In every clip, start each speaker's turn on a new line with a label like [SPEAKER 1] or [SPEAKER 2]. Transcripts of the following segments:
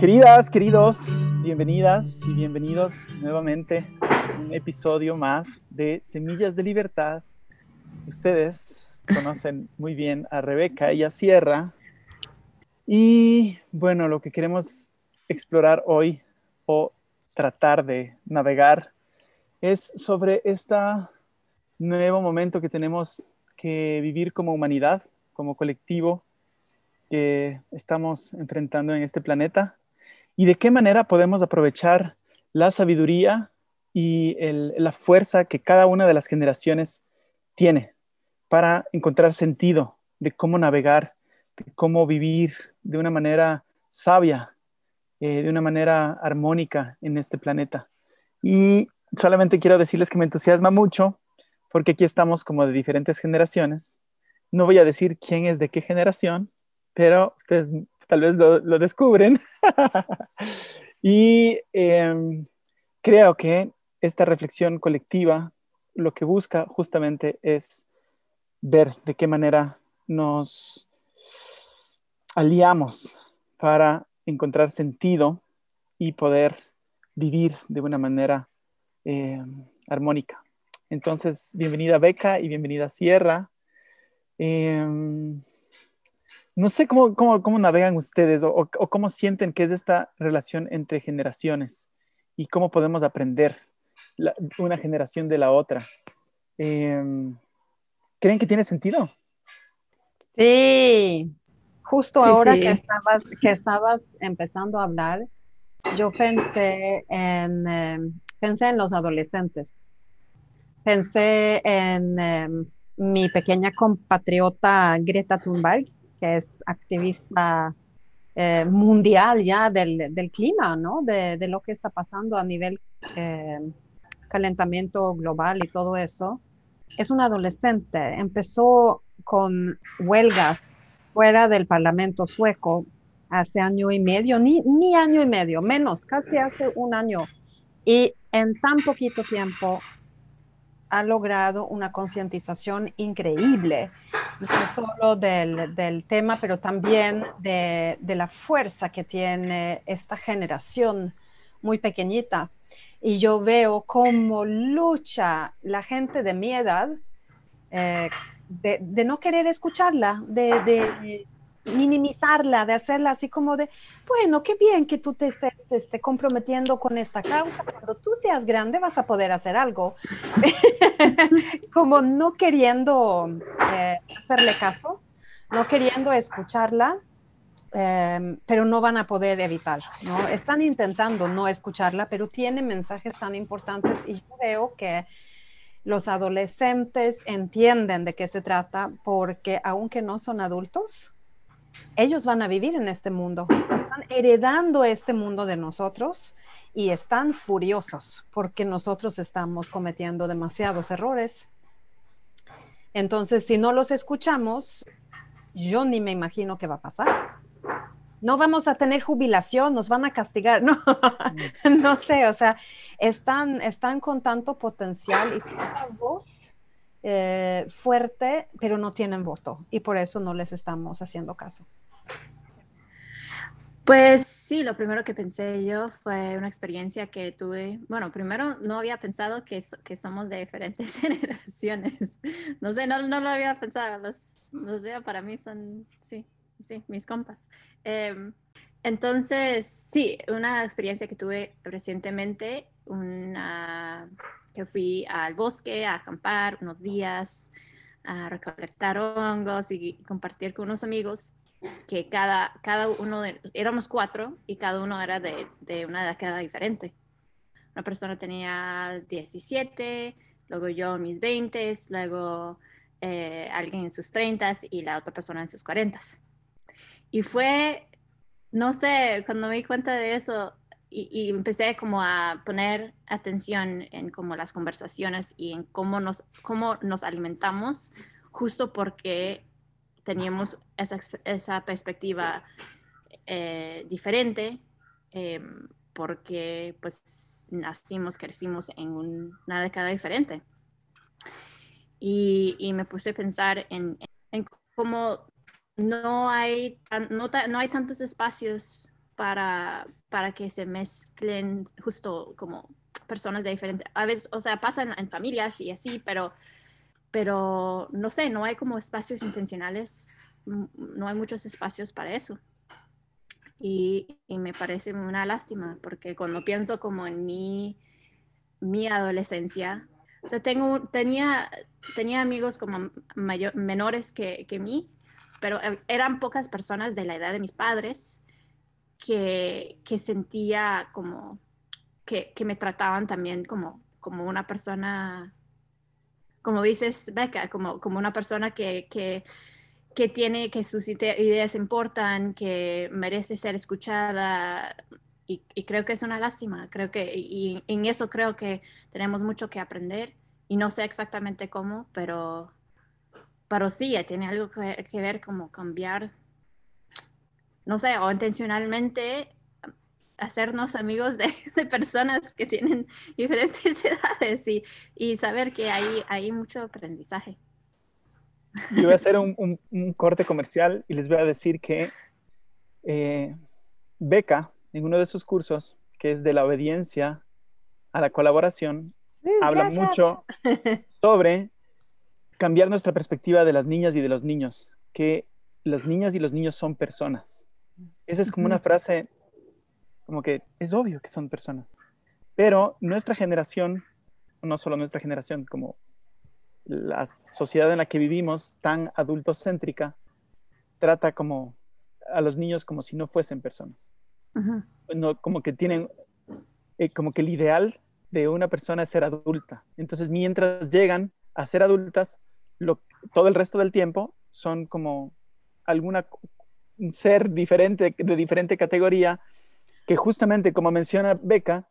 [SPEAKER 1] Queridas, queridos, bienvenidas y bienvenidos nuevamente a un episodio más de Semillas de Libertad. Ustedes conocen muy bien a Rebeca y a Sierra. Y bueno, lo que queremos explorar hoy o tratar de navegar es sobre este nuevo momento que tenemos que vivir como humanidad, como colectivo que estamos enfrentando en este planeta y de qué manera podemos aprovechar la sabiduría y la fuerza que cada una de las generaciones tiene para encontrar sentido de cómo navegar, de cómo vivir de una manera sabia, eh, de una manera armónica en este planeta. Y solamente quiero decirles que me entusiasma mucho porque aquí estamos como de diferentes generaciones. No voy a decir quién es de qué generación, pero ustedes tal vez lo, descubren. y em, creo que esta reflexión colectiva lo que busca justamente es ver de qué manera nos aliamos para encontrar sentido y poder vivir de una manera em, armónica. Entonces, bienvenida Beca y bienvenida Sierra. Em, no sé cómo, cómo, navegan ustedes o, cómo sienten que es esta relación entre generaciones y cómo podemos aprender una generación de la otra. Em, ¿Creen que tiene sentido?
[SPEAKER 2] Sí, justo ahora Que, estabas, que estabas empezando a hablar, yo pensé en, em, pensé en los adolescentes. Pensé en em, mi pequeña compatriota Greta Thunberg, que es activista eh, mundial ya del, del clima, ¿no? De, de, lo que está pasando a nivel eh, calentamiento global y todo eso. Es un adolescente, empezó con huelgas fuera del Parlamento sueco hace año y medio, ni, ni año y medio, menos, casi hace un año. Y en tan poquito tiempo ha logrado una concientización increíble, no solo del, del tema, pero también de, de, la fuerza que tiene esta generación muy pequeñita. Y yo veo cómo lucha la gente de mi edad eh, de, no querer escucharla, de minimizarla, de hacerla así como de, bueno, qué bien que tú te estés este, comprometiendo con esta causa, cuando tú seas grande vas a poder hacer algo, como no queriendo eh, hacerle caso, no queriendo escucharla, em, pero no van a poder evitar, ¿no? Están intentando no escucharla, pero tiene mensajes tan importantes y yo veo que los adolescentes entienden de qué se trata porque aunque no son adultos, ellos van a vivir en este mundo, están heredando este mundo de nosotros y están furiosos porque nosotros estamos cometiendo demasiados errores. Entonces, si no los escuchamos, yo ni me imagino qué va a pasar. No vamos a tener jubilación, nos van a castigar, no, no sé, o sea, están, están con tanto potencial y tanta voz eh, fuerte, pero no tienen voto y por eso no les estamos haciendo caso.
[SPEAKER 3] Pues sí, lo primero que pensé yo fue una experiencia que tuve. Bueno, primero no había pensado que, que somos de diferentes generaciones. No sé, no, no lo había pensado. Los, los veo para mí son, sí, sí, mis compas. Em, entonces, sí, una experiencia que tuve recientemente, una fui al bosque a acampar unos días, a recolectar hongos y compartir con unos amigos que cada, cada uno, de, éramos cuatro y cada uno era de, de una década diferente. Una persona tenía 17, luego yo mis 20, luego eh, alguien en sus 30 y la otra persona en sus 40. Y fue, no sé, cuando me di cuenta de eso, y, empecé como a poner atención en como las conversaciones y en cómo nos, cómo nos alimentamos, justo porque teníamos esa, esa perspectiva eh, diferente, em, porque pues nacimos, crecimos en una década diferente. Y, y, me puse a pensar en, en cómo no hay, no, no hay tantos espacios para, para que se mezclen justo como personas de diferentes, a veces, o sea, pasan en familias y así, pero, pero no sé, no hay como espacios intencionales, no hay muchos espacios para eso. Y, y me parece una lástima, porque cuando pienso como en mi, mi adolescencia, o sea, tengo, tenía, tenía amigos como mayor, menores que, que mí, pero eh, eran pocas personas de la edad de mis padres que, que sentía como que, que, me trataban también como, como una persona, como dices, Becca, como, como una persona que, que, que tiene, que sus ideas importan, que merece ser escuchada. Y, y, creo que es una lástima, creo que, y en eso creo que tenemos mucho que aprender y no sé exactamente cómo, pero pero sí, tiene algo que, ver como cambiar, no sé, o intencionalmente hacernos amigos de, personas que tienen diferentes edades y, y saber que hay, hay mucho aprendizaje.
[SPEAKER 1] Yo voy a hacer un, un, corte comercial y les voy a decir que eh, Beca, en uno de sus cursos, que es de la obediencia a la colaboración, habla mucho sobre cambiar nuestra perspectiva de las niñas y de los niños, que las niñas y los niños son personas. Esa es como una frase, como que es obvio que son personas. Pero nuestra generación, no solo nuestra generación, como la sociedad en la que vivimos, tan adultocéntrica, trata como a los niños como si no fuesen personas. no, como que tienen, eh, como que el ideal de una persona es ser adulta. Entonces, mientras llegan a ser adultas, todo el resto del tiempo son como alguna un ser diferente, de diferente categoría, que justamente como menciona Beca,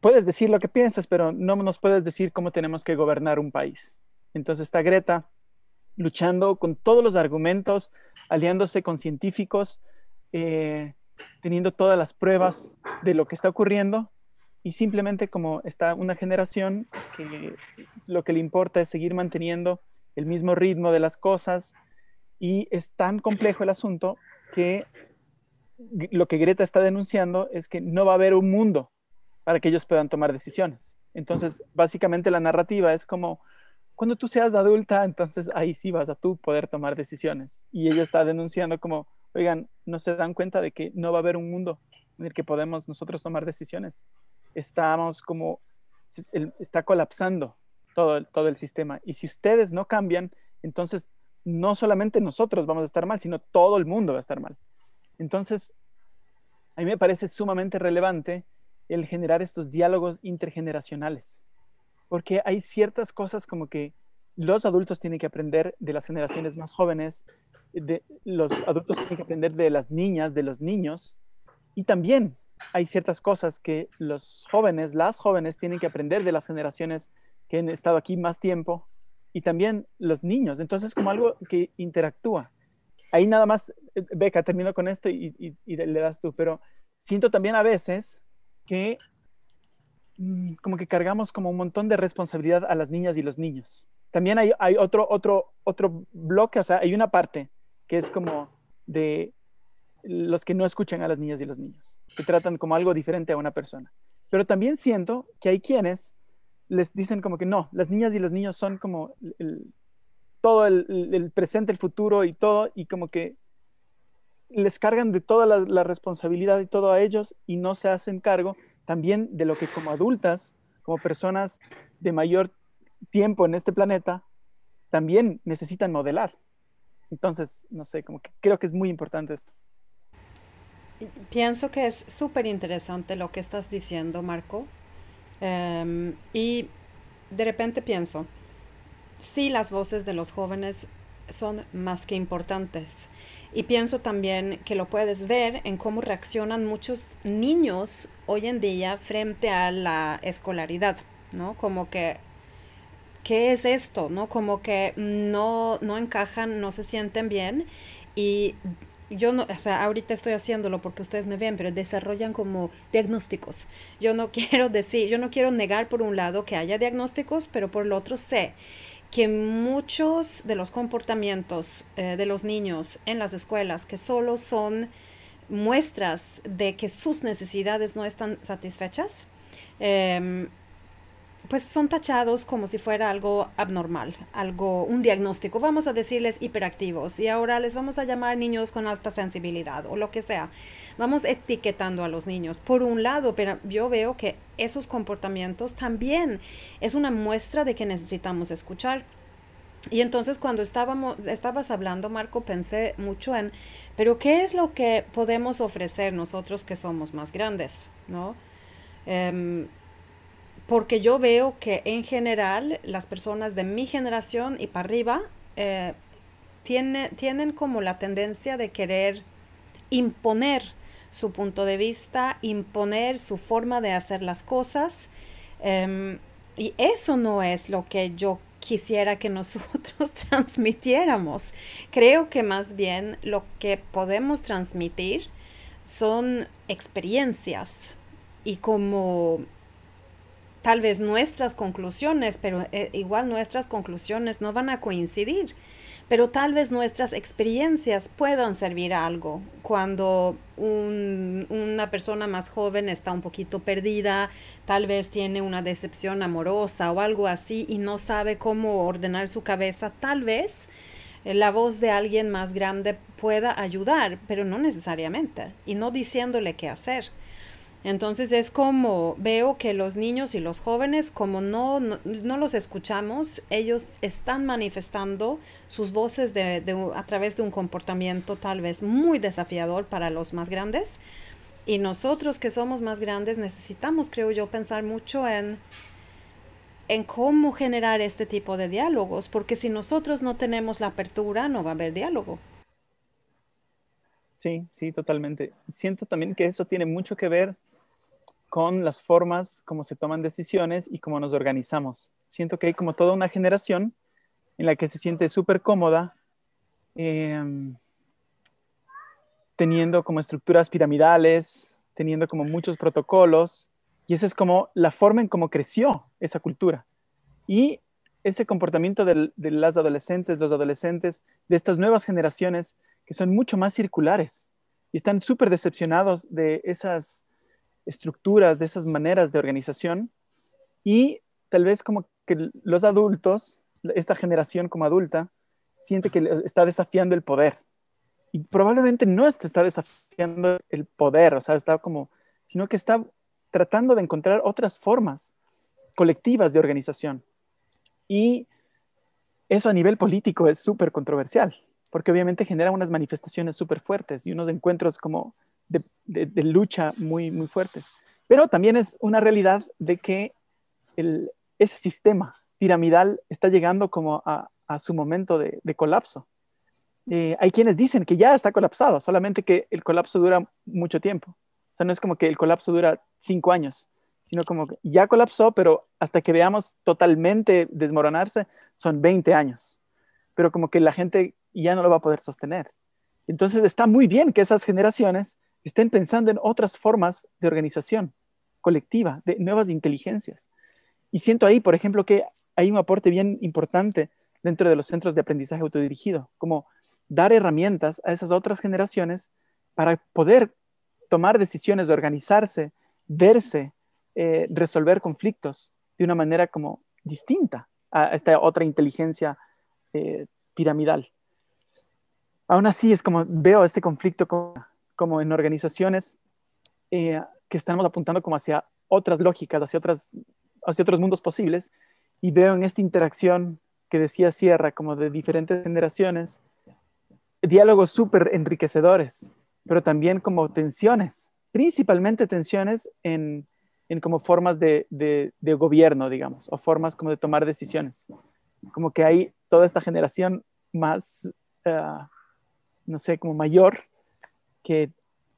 [SPEAKER 1] puedes decir lo que piensas, pero no nos puedes decir cómo tenemos que gobernar un país. Entonces está Greta luchando con todos los argumentos, aliándose con científicos, eh, teniendo todas las pruebas de lo que está ocurriendo y simplemente como está una generación que lo que le importa es seguir manteniendo el mismo ritmo de las cosas y es tan complejo el asunto que lo que Greta está denunciando es que no va a haber un mundo para que ellos puedan tomar decisiones. Entonces, básicamente la narrativa es como, cuando tú seas adulta, entonces ahí sí vas a tú poder tomar decisiones. Y ella está denunciando como, oigan, no se dan cuenta de que no va a haber un mundo en el que podemos nosotros tomar decisiones. Estamos como, está colapsando todo, el sistema. Y si ustedes no cambian, entonces no solamente nosotros vamos a estar mal, sino todo el mundo va a estar mal. Entonces, a mí me parece sumamente relevante el generar estos diálogos intergeneracionales, porque hay ciertas cosas como que los adultos tienen que aprender de las generaciones más jóvenes, de, los adultos tienen que aprender de las niñas, de los niños, y también hay ciertas cosas que los jóvenes, las jóvenes tienen que aprender de las generaciones que han estado aquí más tiempo y también los niños. Entonces, como algo que interactúa. Ahí nada más, eh, Beca, termino con esto y, le das tú, pero siento también a veces que mm, como que cargamos como un montón de responsabilidad a las niñas y los niños. También hay, hay otro, otro, otro bloque, o sea, hay una parte que es como de los que no escuchan a las niñas y los niños, que tratan como algo diferente a una persona. Pero también siento que hay quienes les dicen como que no, las niñas y los niños son como todo el, presente, el futuro y todo, y como que les cargan de toda la, responsabilidad y todo a ellos y no se hacen cargo también de lo que como adultas, como personas de mayor tiempo en este planeta, también necesitan modelar. Entonces, no sé, como que creo que es muy importante esto.
[SPEAKER 2] Pienso que es súper interesante lo que estás diciendo, Marco, Em, y de repente pienso, sí las voces de los jóvenes son más que importantes. Y pienso también que lo puedes ver en cómo reaccionan muchos niños hoy en día frente a la escolaridad, ¿no? Como que, ¿qué es esto? ¿No? Como que no, no encajan, no se sienten bien. Y yo no, o sea, ahorita estoy haciéndolo porque ustedes me ven, pero desarrollan como diagnósticos. Yo no quiero decir, yo no quiero negar por un lado que haya diagnósticos, pero por el otro sé que muchos de los comportamientos eh, de los niños en las escuelas que solo son muestras de que sus necesidades no están satisfechas, em, pues son tachados como si fuera algo abnormal, algo, un diagnóstico. Vamos a decirles hiperactivos y ahora les vamos a llamar niños con alta sensibilidad o lo que sea. Vamos etiquetando a los niños. Por un lado, pero yo veo que esos comportamientos también es una muestra de que necesitamos escuchar. Y entonces cuando estábamos, estabas hablando, Marco, pensé mucho en, pero ¿qué es lo que podemos ofrecer nosotros que somos más grandes? ¿No? Em, porque yo veo que en general las personas de mi generación y para arriba eh, tienen como la tendencia de querer imponer su punto de vista, imponer su forma de hacer las cosas. Em, y eso no es lo que yo quisiera que nosotros transmitiéramos. Creo que más bien lo que podemos transmitir son experiencias y como tal vez nuestras conclusiones, pero eh, igual nuestras conclusiones no van a coincidir, pero tal vez nuestras experiencias puedan servir a algo. Cuando una persona más joven está un poquito perdida, tal vez tiene una decepción amorosa o algo así y no sabe cómo ordenar su cabeza, tal vez eh, la voz de alguien más grande pueda ayudar, pero no necesariamente, y no diciéndole qué hacer. Entonces es como veo que los niños y los jóvenes, como no, no, los escuchamos, ellos están manifestando sus voces de, a través de un comportamiento tal vez muy desafiador para los más grandes. Y nosotros que somos más grandes necesitamos, creo yo, pensar mucho en, en cómo generar este tipo de diálogos, porque si nosotros no tenemos la apertura, no va a haber diálogo.
[SPEAKER 1] Sí, sí, totalmente. Siento también que eso tiene mucho que ver con las formas como se toman decisiones y cómo nos organizamos. Siento que hay como toda una generación en la que se siente súper cómoda em, teniendo como estructuras piramidales, teniendo como muchos protocolos, y esa es como la forma en cómo creció esa cultura. Y ese comportamiento de las adolescentes, los adolescentes, de estas nuevas generaciones que son mucho más circulares y están súper decepcionados de esas estructuras, de esas maneras de organización y tal vez como que los adultos, esta generación como adulta, siente que está desafiando el poder. Y probablemente no está desafiando el poder, o sea, está como, sino que está tratando de encontrar otras formas colectivas de organización. Y eso a nivel político es súper controversial, porque obviamente genera unas manifestaciones súper fuertes y unos encuentros como de, lucha muy, muy fuertes. Pero también es una realidad de que ese sistema piramidal está llegando como a, su momento de, colapso. Eh, hay quienes dicen que ya está colapsado, solamente que el colapso dura mucho tiempo. O sea, no es como que el colapso dura cinco años, sino como que ya colapsó, pero hasta que veamos totalmente desmoronarse, son 20 años. Pero como que la gente ya no lo va a poder sostener. Entonces está muy bien que esas generaciones estén pensando en otras formas de organización colectiva, de nuevas inteligencias. Y siento ahí, por ejemplo, que hay un aporte bien importante dentro de los centros de aprendizaje autodirigido, como dar herramientas a esas otras generaciones para poder tomar decisiones, organizarse, verse, eh, resolver conflictos de una manera como distinta a esta otra inteligencia eh, piramidal. Aún así, es como veo este conflicto como como en organizaciones eh, que estamos apuntando como hacia otras lógicas, hacia, otras, hacia otros mundos posibles, y veo en esta interacción que decía Sierra, como de diferentes generaciones, diálogos súper enriquecedores, pero también como tensiones, principalmente tensiones en, en como formas de, de, gobierno, digamos, o formas como de tomar decisiones. Como que hay toda esta generación más, uh, no sé, como mayor, que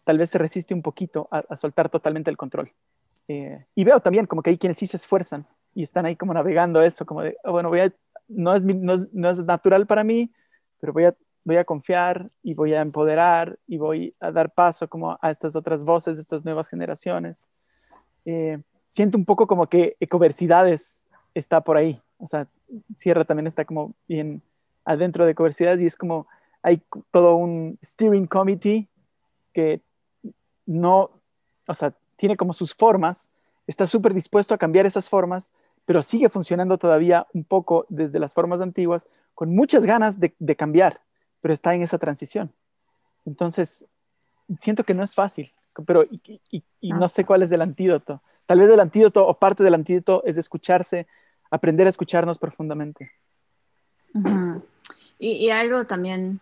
[SPEAKER 1] tal vez se resiste un poquito a, soltar totalmente el control. Eh, y veo también como que hay quienes sí se esfuerzan y están ahí como navegando eso, como de, oh, bueno, voy a, no, es, no, es, natural para mí, pero voy a, voy a confiar y voy a empoderar y voy a dar paso como a estas otras voces, estas nuevas generaciones. Eh, siento un poco como que Ecoversidades está por ahí, o sea, Sierra también está como bien adentro de Ecoversidades y es como hay todo un steering committee no, o sea, tiene como sus formas, está súper dispuesto a cambiar esas formas, pero sigue funcionando todavía un poco desde las formas antiguas, con muchas ganas de, cambiar, pero está en esa transición. Entonces, siento que no es fácil, pero y, no sé cuál es el antídoto. Tal vez el antídoto o parte del antídoto es escucharse, aprender a escucharnos profundamente.
[SPEAKER 3] y, algo también,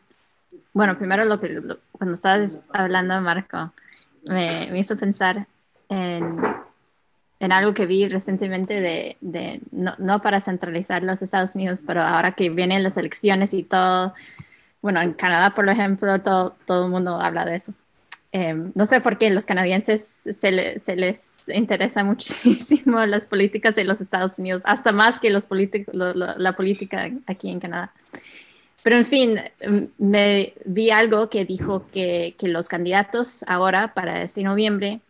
[SPEAKER 3] bueno, primero lo que cuando estabas hablando, Marco, me, hizo pensar en, en, algo que vi recientemente de, de no, no, para centralizar los Estados Unidos, pero ahora que vienen las elecciones y todo, bueno, en Canadá, por ejemplo, todo, todo el mundo habla de eso. Em, no sé por qué los canadienses se, se, les interesa muchísimo las políticas de los Estados Unidos, hasta más que los la política aquí en Canadá. Pero en fin, me vi algo que dijo que, que los candidatos ahora para este noviembre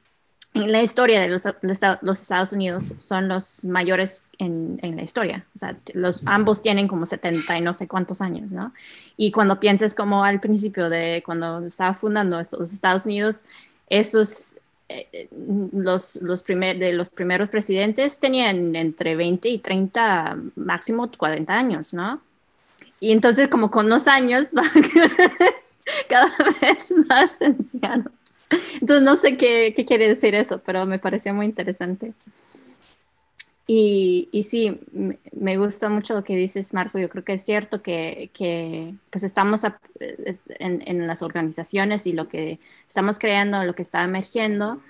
[SPEAKER 3] en la historia de los, los, Estados Unidos son los mayores en, en, la historia. O sea, los, ambos tienen como 70 y no sé cuántos años, ¿no? Y cuando piensas como al principio de cuando estaba fundando los Estados Unidos, esos, eh, los, los primer, de los primeros presidentes tenían entre 20 y 30, máximo 40 años, ¿no? Y entonces como con los años cada vez más ancianos. Entonces no sé qué, qué, quiere decir eso, pero me pareció muy interesante. Y, y sí, me gusta mucho lo que dices, Marco. Yo creo que es cierto que, que pues estamos en, en, las organizaciones y lo que estamos creando, lo que está emergiendo,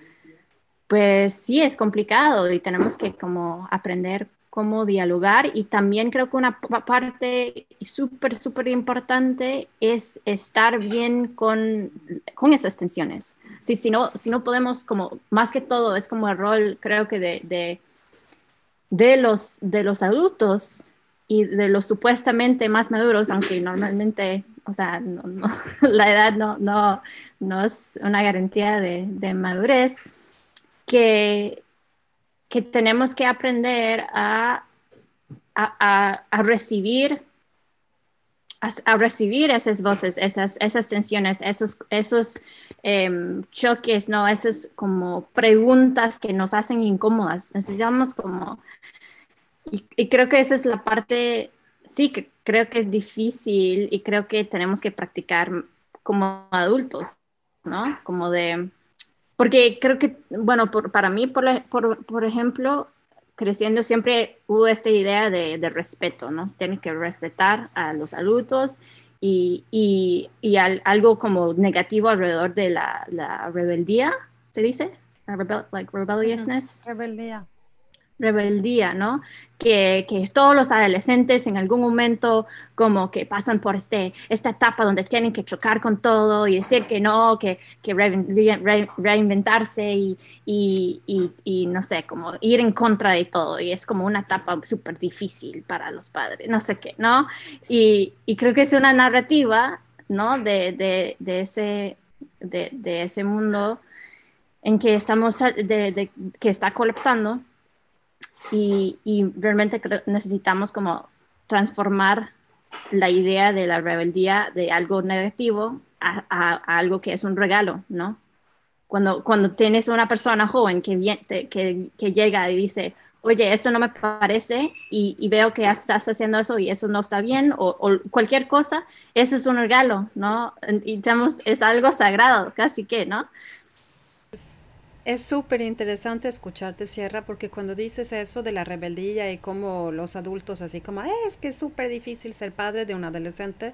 [SPEAKER 3] pues sí es complicado y tenemos que como aprender cómo dialogar y también creo que una parte súper, súper importante es estar bien con, con esas tensiones. Sí, si, no, si no podemos, como más que todo, es como el rol, creo que de, de, de, los, de los adultos y de los supuestamente más maduros, aunque normalmente, o sea, la edad no, no, no es una garantía de, de madurez, que que tenemos que aprender a, a, a, recibir a, recibir esas voces, esas, esas tensiones, esos, esos em, choques, ¿no? Esas como preguntas que nos hacen incómodas. Necesitamos como... Y, y, creo que esa es la parte, sí, que creo que es difícil y creo que tenemos que practicar como adultos, ¿no? Como de porque creo que, bueno, para mí, por, por, por, ejemplo, creciendo siempre hubo esta idea de, de respeto, ¿no? Tienes que respetar a los adultos y, y, y algo como negativo alrededor de la, la rebeldía, ¿se dice? like rebelliousness.
[SPEAKER 4] Rebeldía
[SPEAKER 3] rebeldía, ¿no? Que, que, todos los adolescentes en algún momento como que pasan por este, esta etapa donde tienen que chocar con todo y decir que no, que, que reinventarse y, y, y, no sé, como ir en contra de todo. Y es como una etapa súper difícil para los padres, no sé qué, ¿no? Y, creo que es una narrativa, ¿no? De, de, de ese, de, de, ese mundo en que estamos, que está colapsando y, realmente necesitamos como transformar la idea de la rebeldía de algo negativo a, algo que es un regalo, ¿no? Cuando, cuando tienes una persona joven que, que, que llega y dice, oye, esto no me parece y, veo que estás haciendo eso y eso no está bien o, o, cualquier cosa, eso es un regalo, ¿no? Y tenemos, es algo sagrado, casi que, ¿no?
[SPEAKER 2] Es súper interesante escucharte, Sierra, porque cuando dices eso de la rebeldía y cómo los adultos así como, es que es súper difícil ser padre de un adolescente.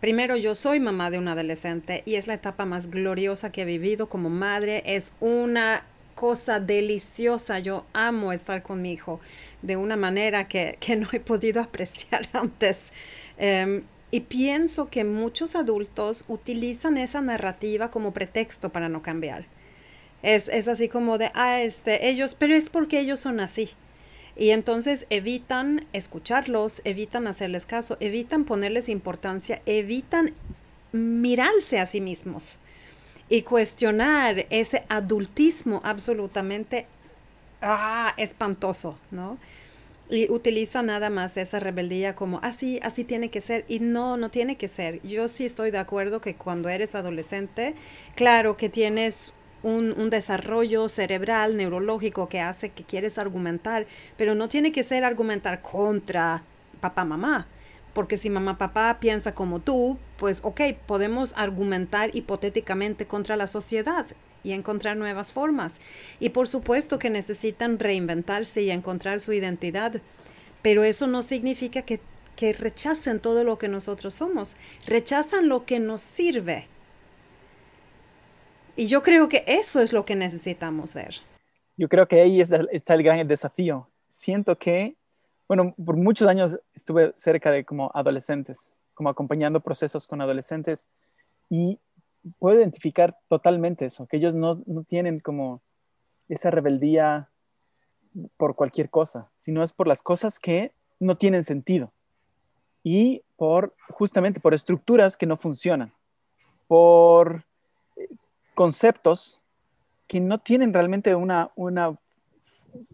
[SPEAKER 2] Primero, yo soy mamá de un adolescente y es la etapa más gloriosa que he vivido como madre. Es una cosa deliciosa. Yo amo estar con mi hijo de una manera que, que no he podido apreciar antes. Em, y pienso que muchos adultos utilizan esa narrativa como pretexto para no cambiar. Es, es así como de, ah, este, ellos, pero es porque ellos son así. Y entonces evitan escucharlos, evitan hacerles caso, evitan ponerles importancia, evitan mirarse a sí mismos y cuestionar ese adultismo absolutamente ah, espantoso, ¿no? Y utiliza nada más esa rebeldía como así, ah, así tiene que ser. Y no, no tiene que ser. Yo sí estoy de acuerdo que cuando eres adolescente, claro que tienes un, desarrollo cerebral, neurológico que hace que quieres argumentar, pero no tiene que ser argumentar contra papá, mamá. Porque si mamá, papá piensa como tú, pues ok, podemos argumentar hipotéticamente contra la sociedad y encontrar nuevas formas. Y por supuesto que necesitan reinventarse y encontrar su identidad, pero eso no significa que, que rechacen todo lo que nosotros somos, rechazan lo que nos sirve. Y yo creo que eso es lo que necesitamos ver.
[SPEAKER 1] Yo creo que ahí está, está el gran desafío. Siento que, bueno, por muchos años estuve cerca de como adolescentes, como acompañando procesos con adolescentes y puedo identificar totalmente eso, que ellos no, no tienen como esa rebeldía por cualquier cosa, sino es por las cosas que no tienen sentido y por justamente por estructuras que no funcionan, por conceptos que no tienen realmente una, una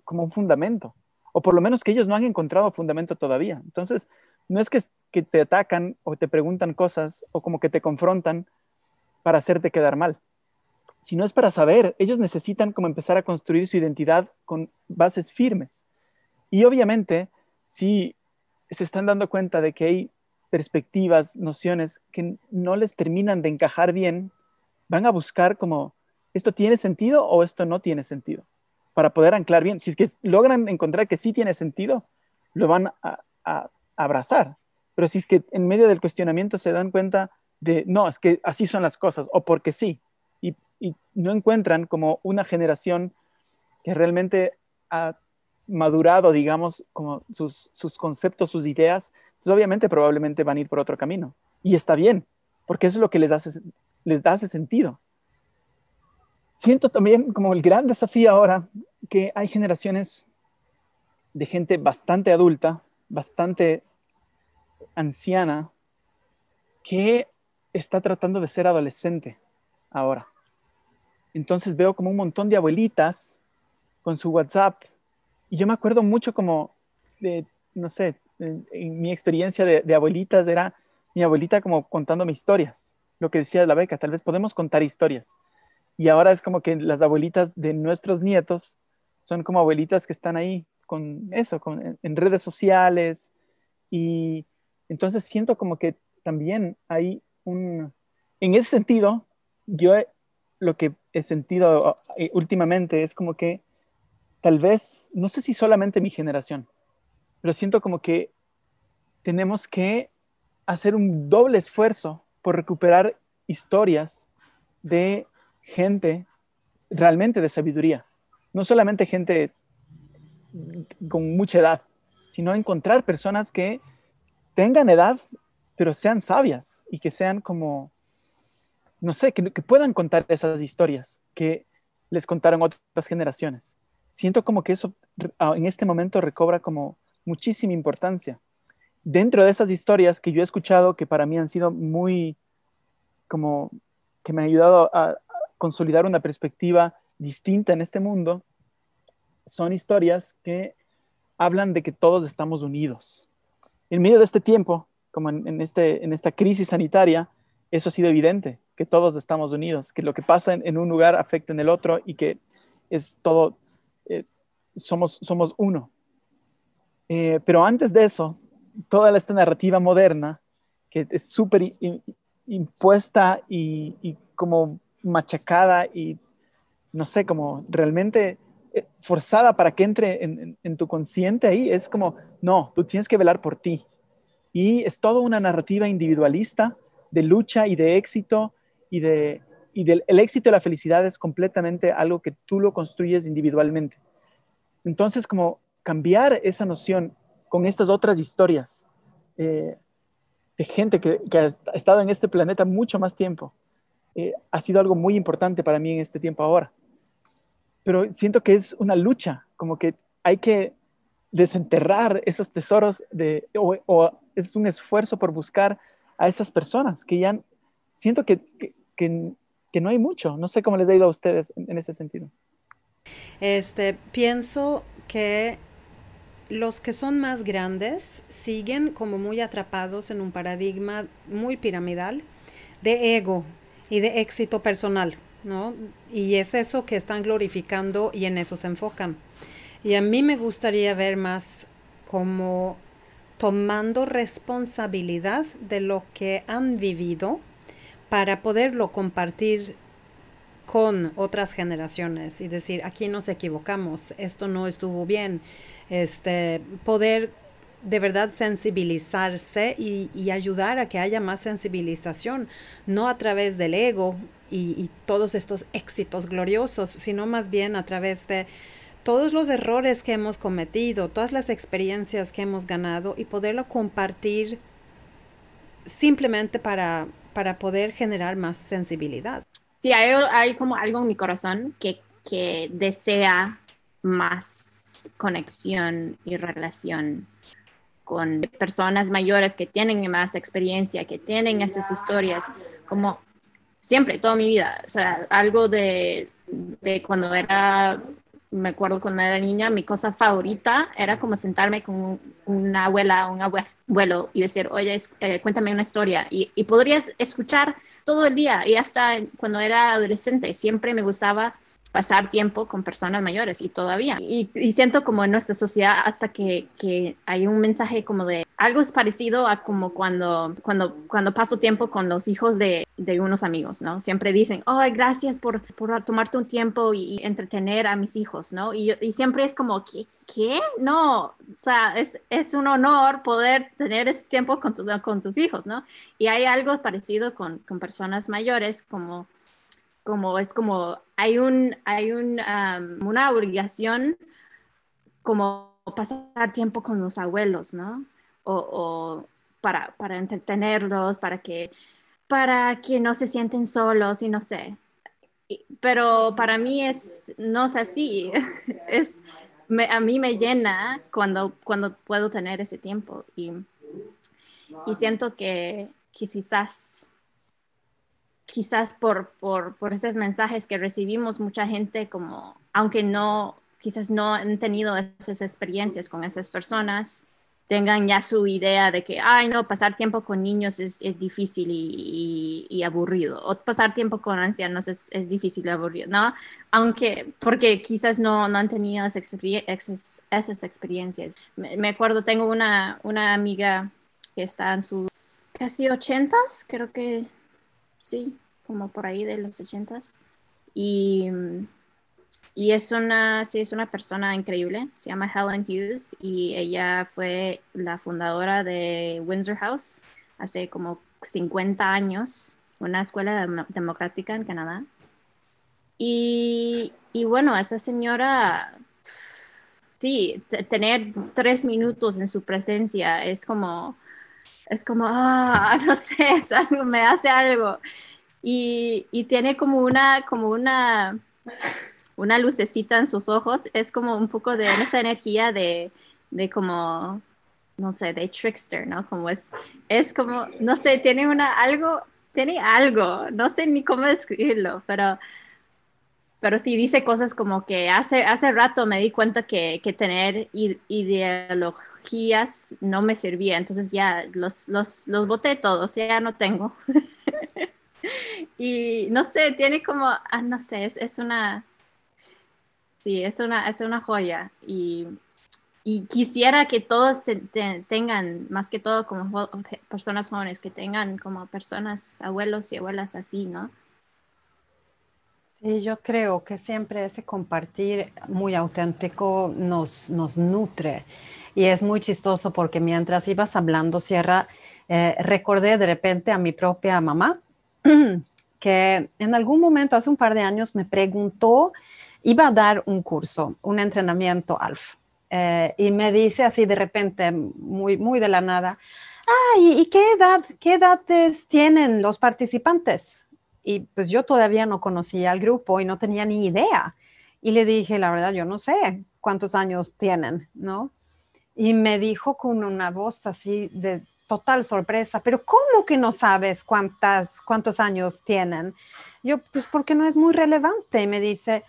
[SPEAKER 1] como un fundamento, o por lo menos que ellos no han encontrado fundamento todavía. Entonces, no es que, te atacan o te preguntan cosas o como que te confrontan para hacerte quedar mal, sino es para saber, ellos necesitan como empezar a construir su identidad con bases firmes. Y obviamente, si se están dando cuenta de que hay perspectivas, nociones que no les terminan de encajar bien, van a buscar como, ¿esto tiene sentido o esto no tiene sentido? Para poder anclar bien. Si es que logran encontrar que sí tiene sentido, lo van a, abrazar. Pero si es que en medio del cuestionamiento se dan cuenta de, no, es que así son las cosas, o porque sí, y, no encuentran como una generación que realmente ha madurado, digamos, como sus, conceptos, sus ideas, entonces obviamente probablemente van a ir por otro camino. Y está bien, porque es lo que les, hace, les da ese sentido. Siento también como el gran desafío ahora que hay generaciones de gente bastante adulta, bastante anciana, que está tratando de ser adolescente ahora. Entonces veo como un montón de abuelitas con su WhatsApp. Y yo me acuerdo mucho como de, no sé, en, mi experiencia de, abuelitas era mi abuelita como contándome historias. Lo que decía la beca, tal vez podemos contar historias. Y ahora es como que las abuelitas de nuestros nietos son como abuelitas que están ahí con eso, con, en redes sociales. Y entonces siento como que también hay en ese sentido, yo lo que he sentido eh, últimamente es como que tal vez, no sé si solamente mi generación, pero siento como que tenemos que hacer un doble esfuerzo recuperar historias de gente realmente de sabiduría. No solamente gente con mucha edad, sino encontrar personas que tengan edad pero sean sabias y que sean como, no sé, que, puedan contar esas historias que les contaron otras generaciones. Siento como que eso ah, en este momento recobra como muchísima importancia. Dentro de esas historias que yo he escuchado que para mí han sido muy, como, que me han ayudado a consolidar una perspectiva distinta en este mundo, son historias que hablan de que todos estamos unidos. En medio de este tiempo, como en, este, en esta crisis sanitaria, eso ha sido evidente, que todos estamos unidos, que lo que pasa en, un lugar afecta en el otro y que es todo, eh, somos, somos uno. Eh, pero antes de eso, toda esta narrativa moderna, que es súper impuesta y, como machacada y, no sé, como realmente eh, forzada para que entre en tu consciente ahí, es como, no, tú tienes que velar por ti, y es toda una narrativa individualista de lucha y de éxito y de y del, el éxito y la felicidad es completamente algo que tú lo construyes individualmente. Entonces, como cambiar esa noción con estas otras historias eh, de gente que, ha estado en este planeta mucho más tiempo, eh, ha sido algo muy importante para mí en este tiempo ahora. Pero siento que es una lucha, como que hay que desenterrar esos tesoros de, o, es un esfuerzo por buscar a esas personas que ya siento que, que, que, no hay mucho. No sé cómo les ha ido a ustedes en, ese sentido.
[SPEAKER 2] Este, pienso que los que son más grandes siguen como muy atrapados en un paradigma muy piramidal de ego y de éxito personal. ¿no? Y es eso que están glorificando y en eso se enfocan. Y a mí me gustaría ver más como tomando responsabilidad de lo que han vivido para poderlo compartir con otras generaciones y decir, aquí nos equivocamos, esto no estuvo bien, este, poder de verdad sensibilizarse y, ayudar a que haya más sensibilización, no a través del ego y, y todos estos éxitos gloriosos, sino más bien a través de todos los errores que hemos cometido, todas las experiencias que hemos ganado y poderlo compartir simplemente para, para poder generar más sensibilidad.
[SPEAKER 3] Sí, hay, como algo en mi corazón que, que desea más conexión y relación con personas mayores que tienen más experiencia, que tienen esas historias, como siempre, toda mi vida. O sea, algo de, de cuando era me acuerdo cuando era niña, mi cosa favorita era como sentarme con una abuela o un abuelo y decir, oye, eh, cuéntame una historia. Y, y, podrías escuchar todo el día. Y hasta cuando era adolescente, siempre me gustaba pasar tiempo con personas mayores y todavía. Y, siento como en nuestra sociedad hasta que, hay un mensaje como de algo es parecido a como cuando, cuando, cuando paso tiempo con los hijos de, de unos amigos, ¿no? Siempre dicen, oh, gracias por, por tomarte un tiempo y, entretener a mis hijos, ¿no? Y, siempre es como, ¿qué? ¿Qué? No, o sea, es, es un honor poder tener ese tiempo con, con tus hijos, ¿no? Y hay algo parecido con, con personas mayores como como es como hay un hay un, una obligación como pasar tiempo con los abuelos, ¿no? O, para, para, entretenerlos, para que para que no se sienten solos y no sé. Pero para mí es no es así. es a mí me llena cuando cuando puedo tener ese tiempo y, y siento que quizás quizás por, por, por, esos mensajes que recibimos, mucha gente como, aunque no, quizás no han tenido esas experiencias con esas personas, tengan ya su idea de que, ay, no, pasar tiempo con niños es, es difícil y, aburrido, o pasar tiempo con ancianos es, es, difícil y aburrido, ¿no? Aunque, porque quizás no, no han tenido esas, esas experiencias. Me, me, acuerdo, tengo una, una amiga que está en sus casi ochentas, creo que sí, como por ahí de los ochentas. Y, y es una, sí, es una persona increíble, se llama Helen Hughes y ella fue la fundadora de Windsor House hace como 50 años, una escuela democrática en Canadá. Y, y bueno, esa señora, sí, tener tres minutos en su presencia es como, es como, ah, no sé, algo, me hace algo. Y, y, tiene como una, como una, una lucecita en sus ojos, es como un poco de esa energía de, de como, no sé, de trickster, ¿no? Como es, es como, no sé, tiene una, algo, tiene algo, no sé ni cómo describirlo, pero pero sí dice cosas como que hace, hace rato me di cuenta que, que tener ideologías no me servía, entonces ya los, los, los boté todos, ya no tengo. y no sé, tiene como, ah, no sé, es, es, una, sí, es una, es una joya y, y quisiera que todos tengan, más que todo como personas jóvenes, que tengan como personas, abuelos y abuelas así, ¿no?
[SPEAKER 4] Sí, yo creo que siempre ese compartir muy auténtico nos, nos nutre. Y es muy chistoso porque mientras ibas hablando, Sierra, eh, recordé de repente a mi propia mamá, que en algún momento, hace un par de años, me preguntó, iba a dar un curso, un entrenamiento ALF. Eh, y me dice así de repente, muy, muy de la nada, ¿y qué edad, qué edades tienen los participantes? Y pues yo todavía no conocía al grupo y no tenía ni idea. Y le dije, la verdad, yo no sé cuántos años tienen, ¿no? Y me dijo con una voz así de total sorpresa, pero ¿cómo que no sabes cuántas, cuántos años tienen? Yo, pues porque no es muy relevante. Y me dice,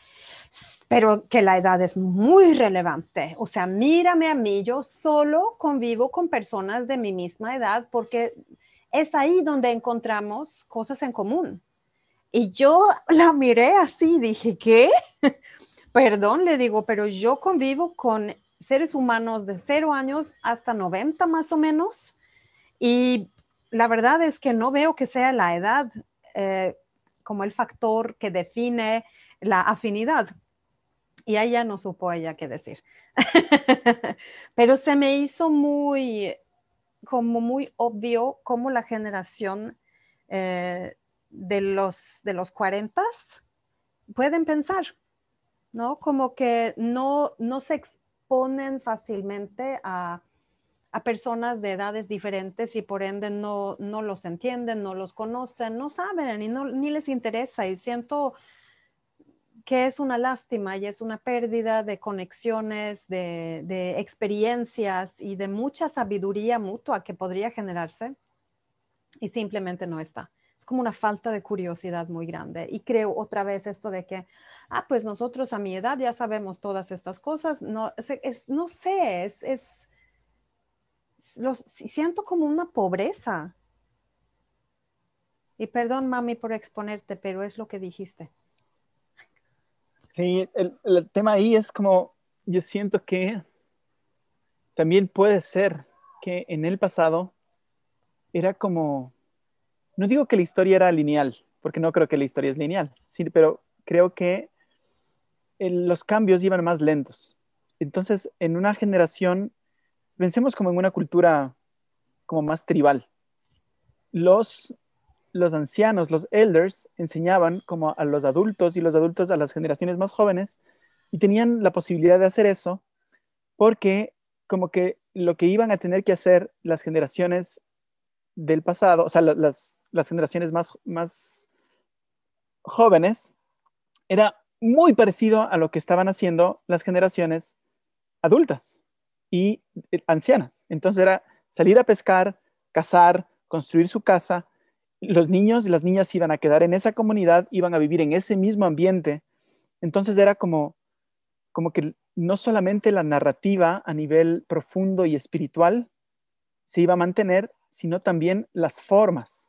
[SPEAKER 4] pero que la edad es muy relevante. O sea, mírame a mí, yo solo convivo con personas de mi misma edad porque es ahí donde encontramos cosas en común.
[SPEAKER 2] Y yo la miré así, dije, ¿qué? Perdón, le digo, pero yo convivo con seres humanos de 0 años hasta 90 más o menos. Y la verdad es que no veo que sea la edad eh, como el factor que define la afinidad. Y ella no supo ella qué decir. Pero se me hizo muy, como muy obvio cómo la generación eh, de, los, de los 40 pueden pensar, ¿no? Como que no, no se exponen fácilmente a, a personas de edades diferentes y por ende no, no los entienden, no los conocen, no saben y ni les interesa. Y siento que es una lástima y es una pérdida de conexiones, de, de experiencias y de mucha sabiduría mutua que podría generarse y simplemente no está. Es como una falta de curiosidad muy grande. Y creo otra vez esto de que, ah, pues nosotros a mi edad ya sabemos todas estas cosas. No, es, no sé, es, es los, siento como una pobreza. Y perdón, mami, por exponerte, pero es lo que dijiste.
[SPEAKER 1] Sí, el, el, tema ahí es como, yo siento que también puede ser que en el pasado era como, no digo que la historia era lineal, porque no creo que la historia es lineal, sí, pero creo que el, los cambios iban más lentos. Entonces, en una generación pensemos como en una cultura como más tribal. Los, los ancianos, los elders, enseñaban como a los adultos y los adultos a las generaciones más jóvenes y tenían la posibilidad de hacer eso porque como que lo que iban a tener que hacer las generaciones del pasado, o sea, las, las generaciones más, más jóvenes, era muy parecido a lo que estaban haciendo las generaciones adultas y eh, ancianas. Entonces era salir a pescar, cazar, construir su casa. Los niños y las niñas iban a quedar en esa comunidad, iban a vivir en ese mismo ambiente. Entonces era como, como que no solamente la narrativa a nivel profundo y espiritual se iba a mantener, sino también las formas,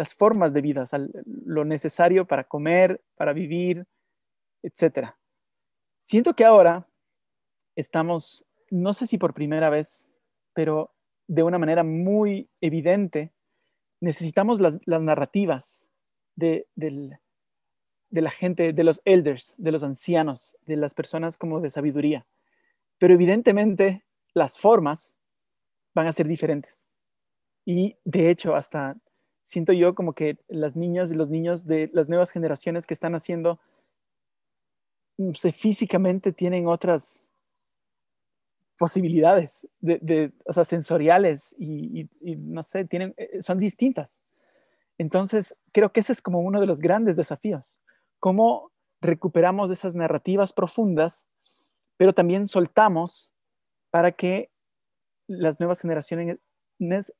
[SPEAKER 1] las formas de vida, lo necesario para comer, para vivir, etc. Siento que ahora estamos no sé si por primera vez, pero de una manera muy evidente, necesitamos las, narrativas de la gente, de los elders, de los ancianos, de las personas como de sabiduría. Pero evidentemente las formas van a ser diferentes. Y de hecho, hasta siento yo como que las niñas y los niños de las nuevas generaciones que están haciendo, no sé, físicamente tienen otras, posibilidades de, o sea, sensoriales y, no sé, tienen, eh, son distintas. Entonces, creo que ese es como uno de los grandes desafíos. Cómo recuperamos esas narrativas profundas, pero también soltamos para que las nuevas generaciones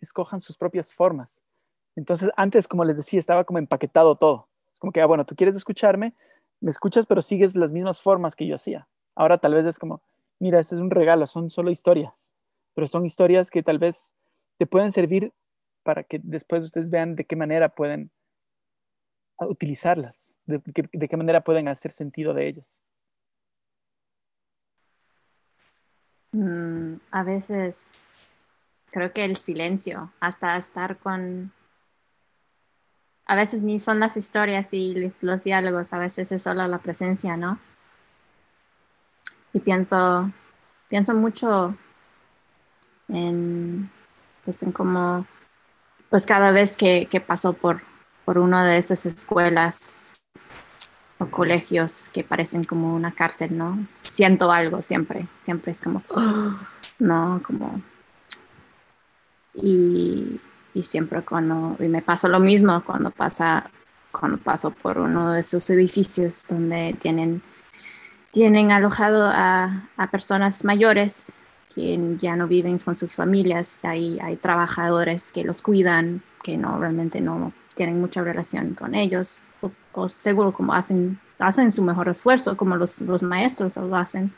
[SPEAKER 1] escojan sus propias formas. Entonces, antes, como les decía, estaba como empaquetado todo. Es como que, ah, bueno, tú quieres escucharme, me escuchas, pero sigues las mismas formas que yo hacía. Ahora tal vez es como, mira, este es un regalo, son solo historias, pero son historias que tal vez te pueden servir para que después ustedes vean de qué manera pueden utilizarlas, de, qué manera pueden hacer sentido de ellas.
[SPEAKER 3] Mm, a veces creo que el silencio, hasta estar con... A veces ni son las historias y los diálogos, a veces es solo la presencia, ¿no? y pienso, pienso mucho en, pues en cómo, pues cada vez que, que paso por, por una de esas escuelas o colegios que parecen como una cárcel, ¿no? Siento algo siempre, siempre es como, no, como... Y, y siempre cuando, y me pasa lo mismo cuando pasa, cuando paso por uno de esos edificios donde tienen tienen alojado a, personas mayores que ya no viven con sus familias, hay, hay trabajadores que los cuidan, que no realmente no tienen mucha relación con ellos, o, seguro como hacen, hacen su mejor esfuerzo, como los, los maestros lo hacen,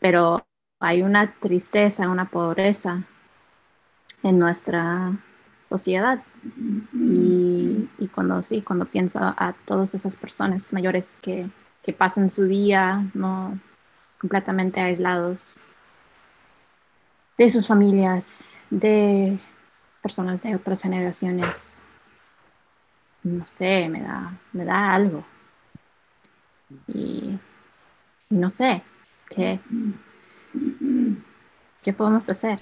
[SPEAKER 3] pero hay una tristeza, una pobreza en nuestra, sociedad. Y, y, cuando sí, cuando pienso a todas esas personas mayores que, que pasan su día no completamente aislados de sus familias, de personas de otras generaciones, no sé, me da, me da algo. Y, no sé, ¿qué, ¿qué podemos hacer?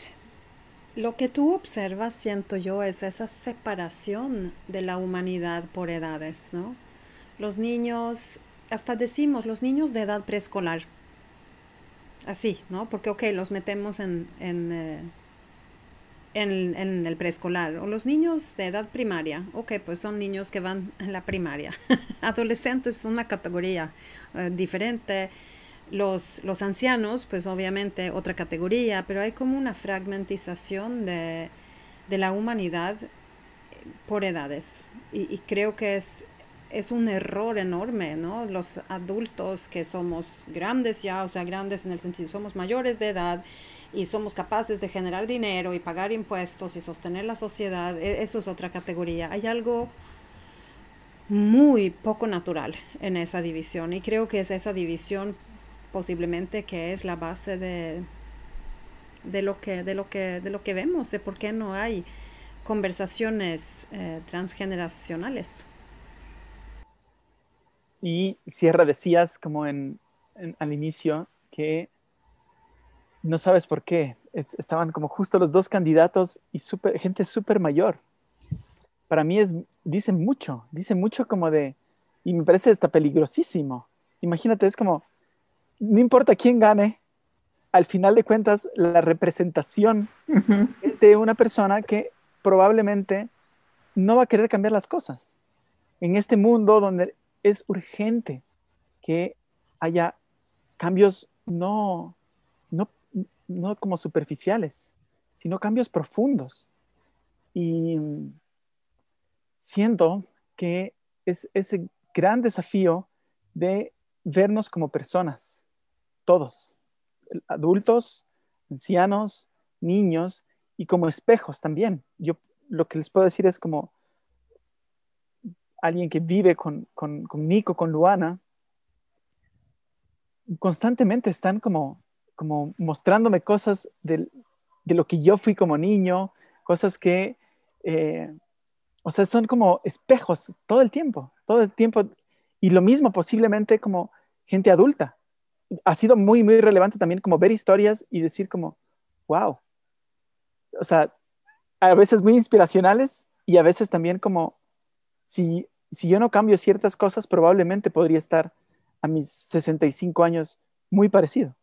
[SPEAKER 2] Lo que tú observas, siento yo, es esa separación de la humanidad por edades, ¿no? Los niños, hasta decimos, los niños de edad preescolar, así, ¿no? Porque, ok, los metemos en, en, eh, en, el preescolar. O los niños de edad primaria, ok, pues son niños que van en la primaria. Adolescentes es una categoría eh, diferente los, los ancianos, pues obviamente otra categoría, pero hay como una fragmentización de, la humanidad por edades. Y, creo que es, es un error enorme, ¿no? Los adultos que somos grandes ya, o sea, grandes en el sentido, somos mayores de edad y somos capaces de generar dinero y pagar impuestos y sostener la sociedad, e, eso es otra categoría. Hay algo muy poco natural en esa división y creo que es esa división posiblemente que es la base de, de, lo, que, de, lo, que, de lo que vemos, de por qué no hay conversaciones eh, transgeneracionales.
[SPEAKER 1] Y Sierra, decías como en, al inicio que no sabes por qué. Estaban como justo los dos candidatos y super, gente súper mayor. Para mí es, dice mucho, dice mucho como de, y me parece hasta peligrosísimo. Imagínate, es como, no importa quién gane, al final de cuentas la representación es de una persona que probablemente no va a querer cambiar las cosas. En este mundo donde es urgente que haya cambios no, no, no como superficiales, sino cambios profundos. Y siento que es ese gran desafío de vernos como personas, todos, adultos, ancianos, niños y como espejos también. Yo lo que les puedo decir es como alguien que vive con, con, Nico, con Luana, constantemente están como, como mostrándome cosas de lo que yo fui como niño, cosas que, eh, o sea, son como espejos todo el tiempo, todo el tiempo. Y lo mismo posiblemente como gente adulta ha sido muy, muy relevante también como ver historias y decir como, wow. O sea, a veces muy inspiracionales y a veces también como, si, si yo no cambio ciertas cosas, probablemente podría estar a mis 65 años muy parecido.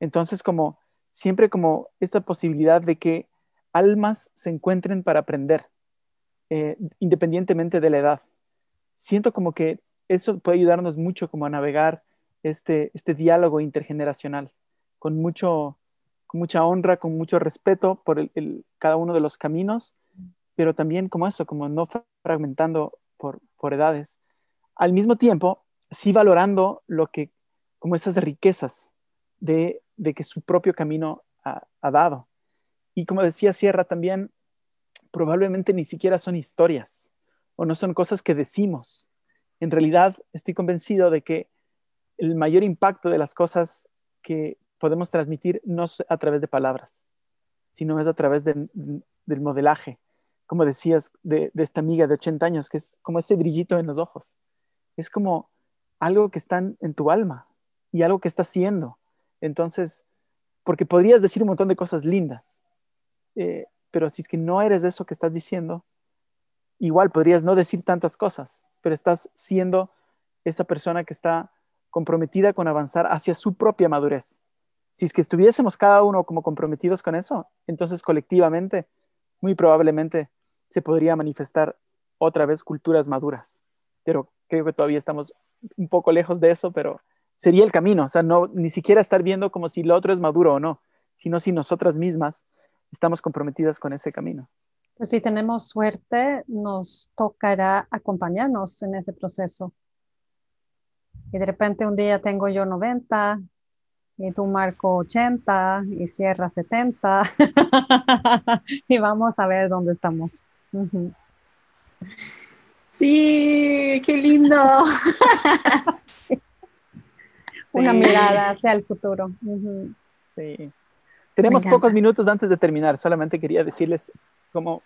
[SPEAKER 1] Entonces, como siempre como esta posibilidad de que almas se encuentren para aprender, eh, independientemente de la edad. Siento como que eso puede ayudarnos mucho como a navegar este, este diálogo intergeneracional con, mucho, mucha honra, con mucho respeto por el, cada uno de los caminos, pero también como eso, como no fragmentando por, por edades. Al mismo tiempo, sí valorando lo que, como esas riquezas de, de que su propio camino ha dado. Y como decía Sierra también, probablemente ni siquiera son historias o no son cosas que decimos. En realidad, estoy convencido de que el mayor impacto de las cosas que podemos transmitir no es a través de palabras, sino es a través del modelaje, como decías, de, esta amiga de 80 años, que es como ese brillito en los ojos. Es como algo que está en, tu alma y algo que estás haciendo. Entonces, porque podrías decir un montón de cosas lindas, eh, pero si es que no eres eso que estás diciendo, igual podrías no decir tantas cosas, pero estás siendo esa persona que está comprometida con avanzar hacia su propia madurez. Si es que estuviésemos cada uno como comprometidos con eso, entonces colectivamente, muy probablemente se podría manifestar otra vez culturas maduras. Pero creo que todavía estamos un poco lejos de eso, pero sería el camino, o sea, no ni siquiera estar viendo como si lo otro es maduro o no, sino si nosotras mismas estamos comprometidas con ese camino.
[SPEAKER 4] Pues si tenemos suerte, nos tocará acompañarnos en ese proceso y de repente un día tengo yo 90 y tú marco 80 y cierra 70 y vamos a ver dónde estamos
[SPEAKER 3] Sí, qué lindo.
[SPEAKER 4] Una mirada hacia el futuro.
[SPEAKER 1] Sí. Tenemos pocos minutos antes de terminar. Solamente quería decirles como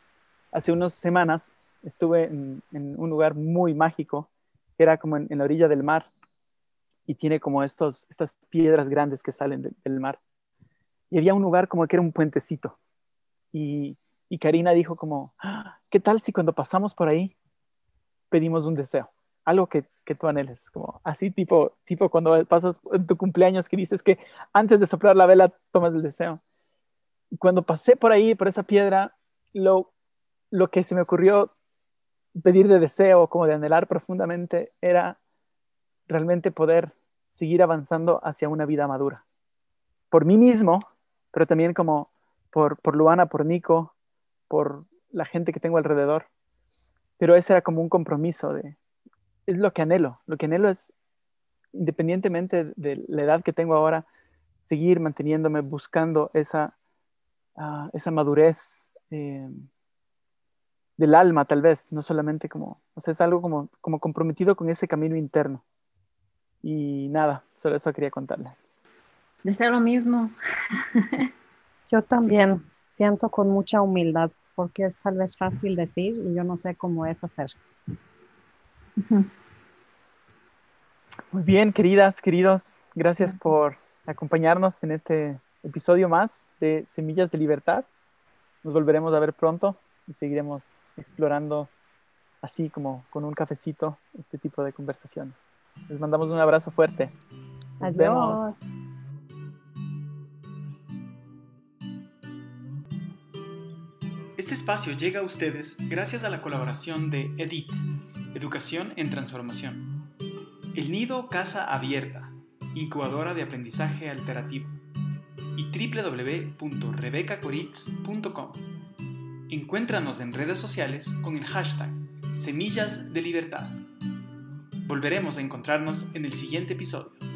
[SPEAKER 1] hace unas semanas estuve en, un lugar muy mágico, que era como en, la orilla del mar y tiene como estos, estas piedras grandes que salen del mar. Y había un lugar como que era un puentecito. Y, y Karina dijo como, ah, ¿qué tal si cuando pasamos por ahí pedimos un deseo? Algo que, que tú anheles, como así tipo, tipo cuando pasas en tu cumpleaños que dices que antes de soplar la vela tomas el deseo cuando pasé por ahí, por esa piedra, lo, lo que se me ocurrió pedir de deseo, como de anhelar profundamente, era realmente poder seguir avanzando hacia una vida madura. Por mí mismo, pero también como por, por Luana, por Nico, por la gente que tengo alrededor. Pero ese era como un compromiso de, es lo que anhelo. Lo que anhelo es, independientemente de la edad que tengo ahora, seguir manteniéndome buscando esa esa madurez eh, del alma, tal vez, no solamente como, o sea, es algo como, como comprometido con ese camino interno. Y nada, solo eso quería contarles.
[SPEAKER 3] Deseo lo mismo.
[SPEAKER 4] Yo también siento con mucha humildad, porque es tal vez fácil decir y yo no sé cómo es hacer.
[SPEAKER 1] Muy bien, queridas, queridos, gracias por acompañarnos en este episodio más de Semillas de Libertad. Nos volveremos a ver pronto y seguiremos explorando así como con un cafecito este tipo de conversaciones. Les mandamos un abrazo fuerte.
[SPEAKER 4] Adiós.
[SPEAKER 1] Este espacio llega a ustedes gracias a la colaboración de EDIT, Educación en Transformación. El Nido Casa Abierta, incubadora de aprendizaje alternativo y www.rebecacoritz.com. Encuéntranos en redes sociales con el hashtag Semillas de Libertad. Volveremos a encontrarnos en el siguiente episodio.